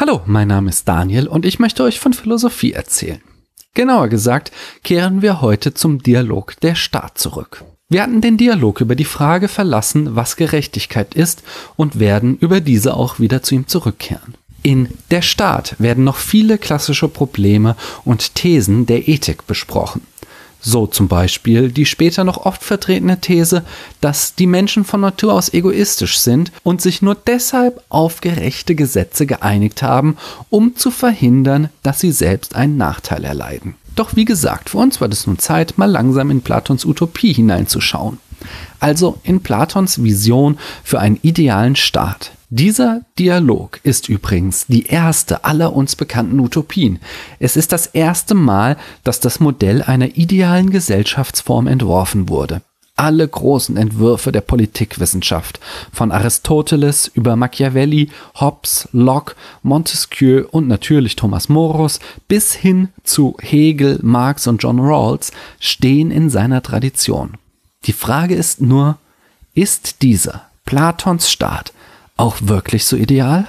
Hallo, mein Name ist Daniel und ich möchte euch von Philosophie erzählen. Genauer gesagt kehren wir heute zum Dialog der Staat zurück. Wir hatten den Dialog über die Frage verlassen, was Gerechtigkeit ist und werden über diese auch wieder zu ihm zurückkehren. In Der Staat werden noch viele klassische Probleme und Thesen der Ethik besprochen. So zum Beispiel die später noch oft vertretene These, dass die Menschen von Natur aus egoistisch sind und sich nur deshalb auf gerechte Gesetze geeinigt haben, um zu verhindern, dass sie selbst einen Nachteil erleiden. Doch wie gesagt, für uns war es nun Zeit, mal langsam in Platons Utopie hineinzuschauen. Also in Platons Vision für einen idealen Staat. Dieser Dialog ist übrigens die erste aller uns bekannten Utopien. Es ist das erste Mal, dass das Modell einer idealen Gesellschaftsform entworfen wurde. Alle großen Entwürfe der Politikwissenschaft, von Aristoteles über Machiavelli, Hobbes, Locke, Montesquieu und natürlich Thomas Morus bis hin zu Hegel, Marx und John Rawls, stehen in seiner Tradition. Die Frage ist nur, ist dieser Platons Staat auch wirklich so ideal?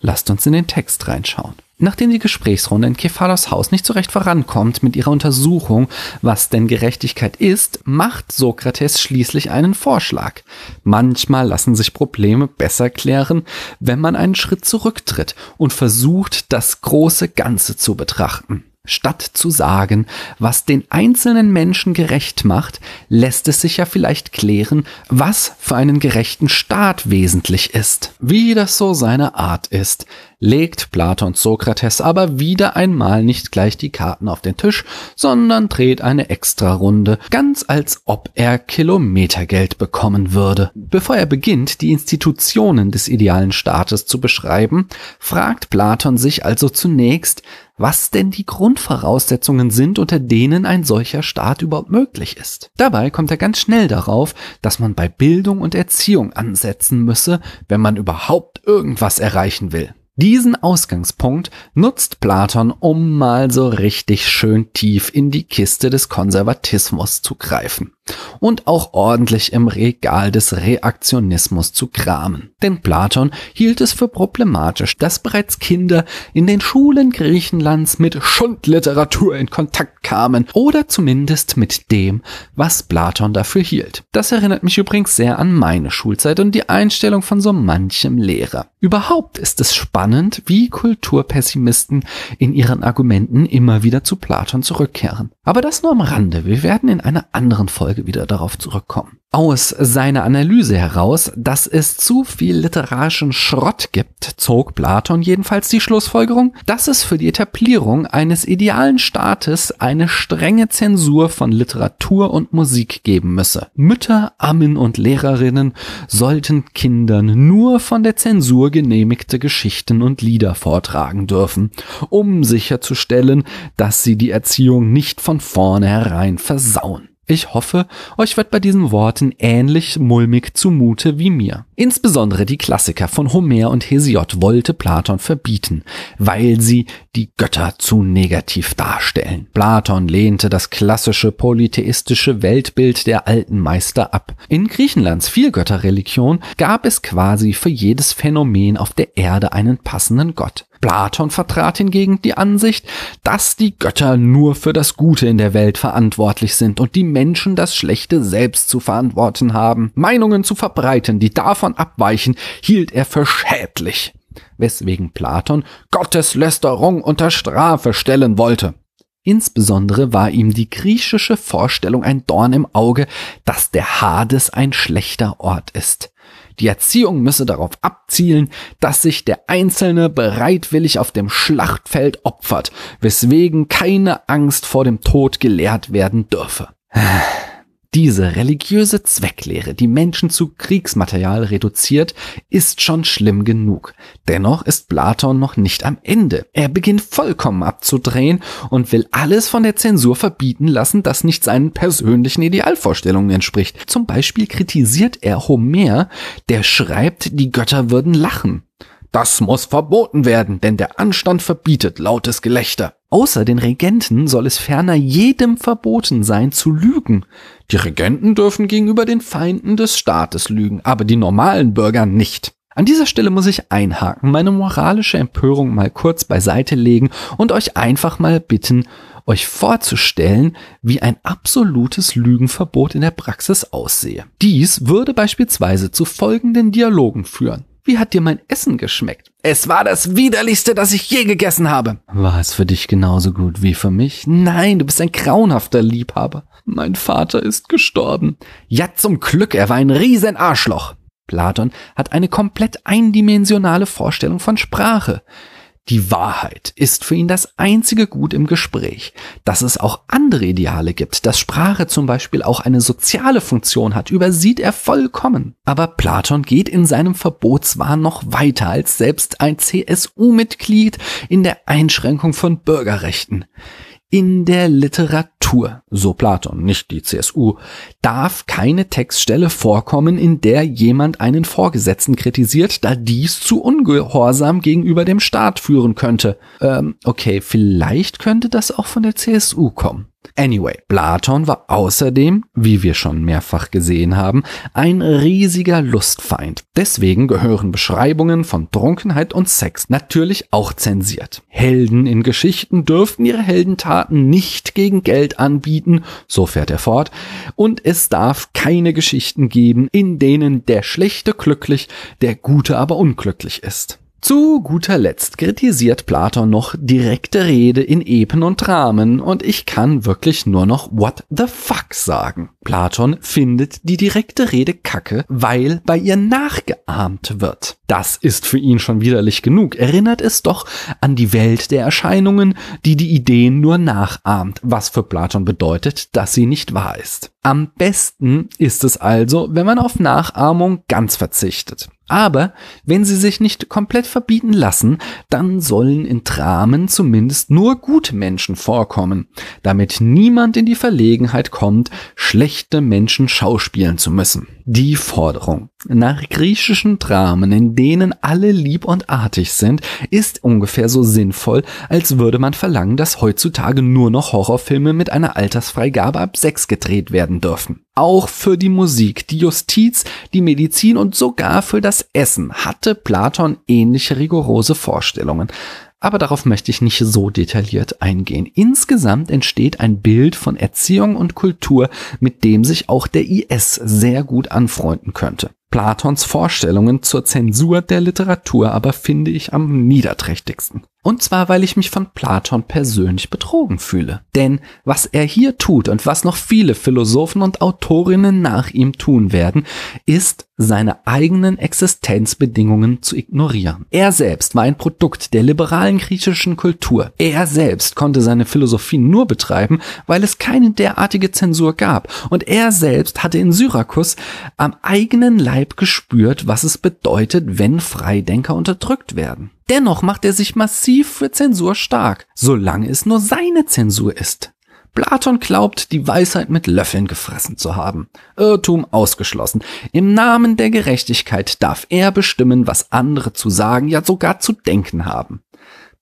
Lasst uns in den Text reinschauen. Nachdem die Gesprächsrunde in Kephalos Haus nicht so recht vorankommt mit ihrer Untersuchung, was denn Gerechtigkeit ist, macht Sokrates schließlich einen Vorschlag. Manchmal lassen sich Probleme besser klären, wenn man einen Schritt zurücktritt und versucht, das große Ganze zu betrachten. Statt zu sagen, was den einzelnen Menschen gerecht macht, lässt es sich ja vielleicht klären, was für einen gerechten Staat wesentlich ist. Wie das so seine Art ist, legt Platon Sokrates aber wieder einmal nicht gleich die Karten auf den Tisch, sondern dreht eine Extrarunde, ganz als ob er Kilometergeld bekommen würde. Bevor er beginnt, die Institutionen des idealen Staates zu beschreiben, fragt Platon sich also zunächst, was denn die Grundvoraussetzungen sind, unter denen ein solcher Staat überhaupt möglich ist. Dabei kommt er ganz schnell darauf, dass man bei Bildung und Erziehung ansetzen müsse, wenn man überhaupt irgendwas erreichen will. Diesen Ausgangspunkt nutzt Platon, um mal so richtig schön tief in die Kiste des Konservatismus zu greifen und auch ordentlich im Regal des Reaktionismus zu kramen. Denn Platon hielt es für problematisch, dass bereits Kinder in den Schulen Griechenlands mit Schundliteratur in Kontakt kamen oder zumindest mit dem, was Platon dafür hielt. Das erinnert mich übrigens sehr an meine Schulzeit und die Einstellung von so manchem Lehrer. Überhaupt ist es spannend, wie Kulturpessimisten in ihren Argumenten immer wieder zu Platon zurückkehren. Aber das nur am Rande. Wir werden in einer anderen Folge wieder darauf zurückkommen aus seiner Analyse heraus, dass es zu viel literarischen Schrott gibt, zog Platon jedenfalls die Schlussfolgerung, dass es für die Etablierung eines idealen Staates eine strenge Zensur von Literatur und Musik geben müsse. Mütter, Ammen und Lehrerinnen sollten Kindern nur von der Zensur genehmigte Geschichten und Lieder vortragen dürfen, um sicherzustellen, dass sie die Erziehung nicht von vornherein versauen. Ich hoffe, euch wird bei diesen Worten ähnlich mulmig zumute wie mir. Insbesondere die Klassiker von Homer und Hesiod wollte Platon verbieten, weil sie die Götter zu negativ darstellen. Platon lehnte das klassische polytheistische Weltbild der alten Meister ab. In Griechenlands Vielgötterreligion gab es quasi für jedes Phänomen auf der Erde einen passenden Gott. Platon vertrat hingegen die Ansicht, dass die Götter nur für das Gute in der Welt verantwortlich sind und die Menschen das Schlechte selbst zu verantworten haben. Meinungen zu verbreiten, die davon abweichen, hielt er für schädlich, weswegen Platon Gotteslästerung unter Strafe stellen wollte. Insbesondere war ihm die griechische Vorstellung ein Dorn im Auge, dass der Hades ein schlechter Ort ist. Die Erziehung müsse darauf abzielen, dass sich der Einzelne bereitwillig auf dem Schlachtfeld opfert, weswegen keine Angst vor dem Tod gelehrt werden dürfe. Diese religiöse Zwecklehre, die Menschen zu Kriegsmaterial reduziert, ist schon schlimm genug. Dennoch ist Platon noch nicht am Ende. Er beginnt vollkommen abzudrehen und will alles von der Zensur verbieten lassen, das nicht seinen persönlichen Idealvorstellungen entspricht. Zum Beispiel kritisiert er Homer, der schreibt, die Götter würden lachen. Das muss verboten werden, denn der Anstand verbietet lautes Gelächter. Außer den Regenten soll es ferner jedem verboten sein zu lügen. Die Regenten dürfen gegenüber den Feinden des Staates lügen, aber die normalen Bürger nicht. An dieser Stelle muss ich einhaken, meine moralische Empörung mal kurz beiseite legen und euch einfach mal bitten, euch vorzustellen, wie ein absolutes Lügenverbot in der Praxis aussehe. Dies würde beispielsweise zu folgenden Dialogen führen. Wie hat dir mein Essen geschmeckt? Es war das widerlichste, das ich je gegessen habe. War es für dich genauso gut wie für mich? Nein, du bist ein grauenhafter Liebhaber. Mein Vater ist gestorben. Ja, zum Glück, er war ein riesen Arschloch. Platon hat eine komplett eindimensionale Vorstellung von Sprache. Die Wahrheit ist für ihn das einzige Gut im Gespräch. Dass es auch andere Ideale gibt, dass Sprache zum Beispiel auch eine soziale Funktion hat, übersieht er vollkommen. Aber Platon geht in seinem Verbotswahn noch weiter als selbst ein CSU-Mitglied in der Einschränkung von Bürgerrechten. In der Literatur, so Platon, nicht die CSU, darf keine Textstelle vorkommen, in der jemand einen Vorgesetzten kritisiert, da dies zu Ungehorsam gegenüber dem Staat führen könnte. Ähm, okay, vielleicht könnte das auch von der CSU kommen. Anyway, Platon war außerdem, wie wir schon mehrfach gesehen haben, ein riesiger Lustfeind. Deswegen gehören Beschreibungen von Trunkenheit und Sex natürlich auch zensiert. Helden in Geschichten dürften ihre Heldentaten nicht gegen Geld anbieten, so fährt er fort, und es darf keine Geschichten geben, in denen der Schlechte glücklich, der Gute aber unglücklich ist. Zu guter Letzt kritisiert Platon noch direkte Rede in Epen und Dramen und ich kann wirklich nur noch what the fuck sagen. Platon findet die direkte Rede kacke, weil bei ihr nachgeahmt wird. Das ist für ihn schon widerlich genug. Erinnert es doch an die Welt der Erscheinungen, die die Ideen nur nachahmt, was für Platon bedeutet, dass sie nicht wahr ist. Am besten ist es also, wenn man auf Nachahmung ganz verzichtet. Aber wenn sie sich nicht komplett verbieten lassen, dann sollen in Dramen zumindest nur gute Menschen vorkommen, damit niemand in die Verlegenheit kommt, schlechte Menschen schauspielen zu müssen. Die Forderung nach griechischen Dramen, in denen alle lieb und artig sind, ist ungefähr so sinnvoll, als würde man verlangen, dass heutzutage nur noch Horrorfilme mit einer Altersfreigabe ab sechs gedreht werden dürfen. Auch für die Musik, die Justiz, die Medizin und sogar für das Essen hatte Platon ähnliche rigorose Vorstellungen. Aber darauf möchte ich nicht so detailliert eingehen. Insgesamt entsteht ein Bild von Erziehung und Kultur, mit dem sich auch der IS sehr gut anfreunden könnte. Platons Vorstellungen zur Zensur der Literatur aber finde ich am niederträchtigsten. Und zwar, weil ich mich von Platon persönlich betrogen fühle. Denn was er hier tut und was noch viele Philosophen und Autorinnen nach ihm tun werden, ist seine eigenen Existenzbedingungen zu ignorieren. Er selbst war ein Produkt der liberalen griechischen Kultur. Er selbst konnte seine Philosophie nur betreiben, weil es keine derartige Zensur gab. Und er selbst hatte in Syrakus am eigenen Leib gespürt, was es bedeutet, wenn Freidenker unterdrückt werden. Dennoch macht er sich massiv für Zensur stark, solange es nur seine Zensur ist. Platon glaubt, die Weisheit mit Löffeln gefressen zu haben. Irrtum ausgeschlossen. Im Namen der Gerechtigkeit darf er bestimmen, was andere zu sagen, ja sogar zu denken haben.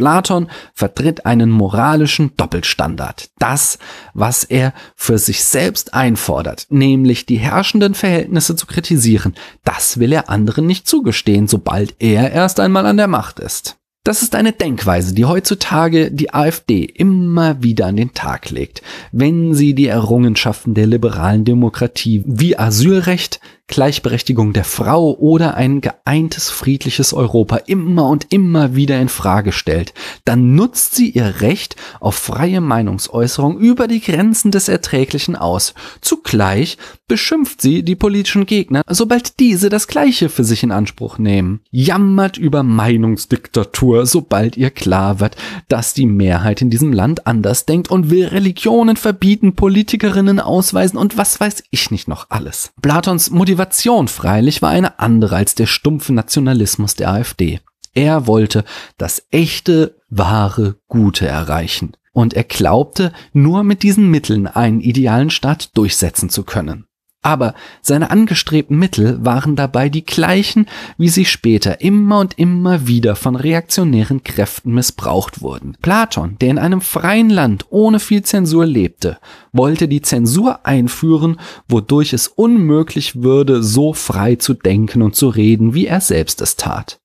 Platon vertritt einen moralischen Doppelstandard. Das, was er für sich selbst einfordert, nämlich die herrschenden Verhältnisse zu kritisieren, das will er anderen nicht zugestehen, sobald er erst einmal an der Macht ist. Das ist eine Denkweise, die heutzutage die AfD immer wieder an den Tag legt, wenn sie die Errungenschaften der liberalen Demokratie wie Asylrecht, Gleichberechtigung der Frau oder ein geeintes friedliches Europa immer und immer wieder in Frage stellt, dann nutzt sie ihr Recht auf freie Meinungsäußerung über die Grenzen des Erträglichen aus. Zugleich beschimpft sie die politischen Gegner, sobald diese das Gleiche für sich in Anspruch nehmen. Jammert über Meinungsdiktatur, sobald ihr klar wird, dass die Mehrheit in diesem Land anders denkt und will Religionen verbieten, Politikerinnen ausweisen und was weiß ich nicht noch alles. Platons Motivation Motivation freilich war eine andere als der stumpfe Nationalismus der AfD. Er wollte das echte, wahre, Gute erreichen. Und er glaubte, nur mit diesen Mitteln einen idealen Staat durchsetzen zu können. Aber seine angestrebten Mittel waren dabei die gleichen, wie sie später immer und immer wieder von reaktionären Kräften missbraucht wurden. Platon, der in einem freien Land ohne viel Zensur lebte, wollte die Zensur einführen, wodurch es unmöglich würde, so frei zu denken und zu reden, wie er selbst es tat.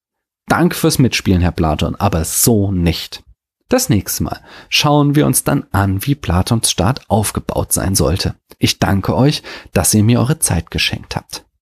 Danke fürs Mitspielen, Herr Platon, aber so nicht. Das nächste Mal schauen wir uns dann an, wie Platons Staat aufgebaut sein sollte. Ich danke euch, dass ihr mir eure Zeit geschenkt habt.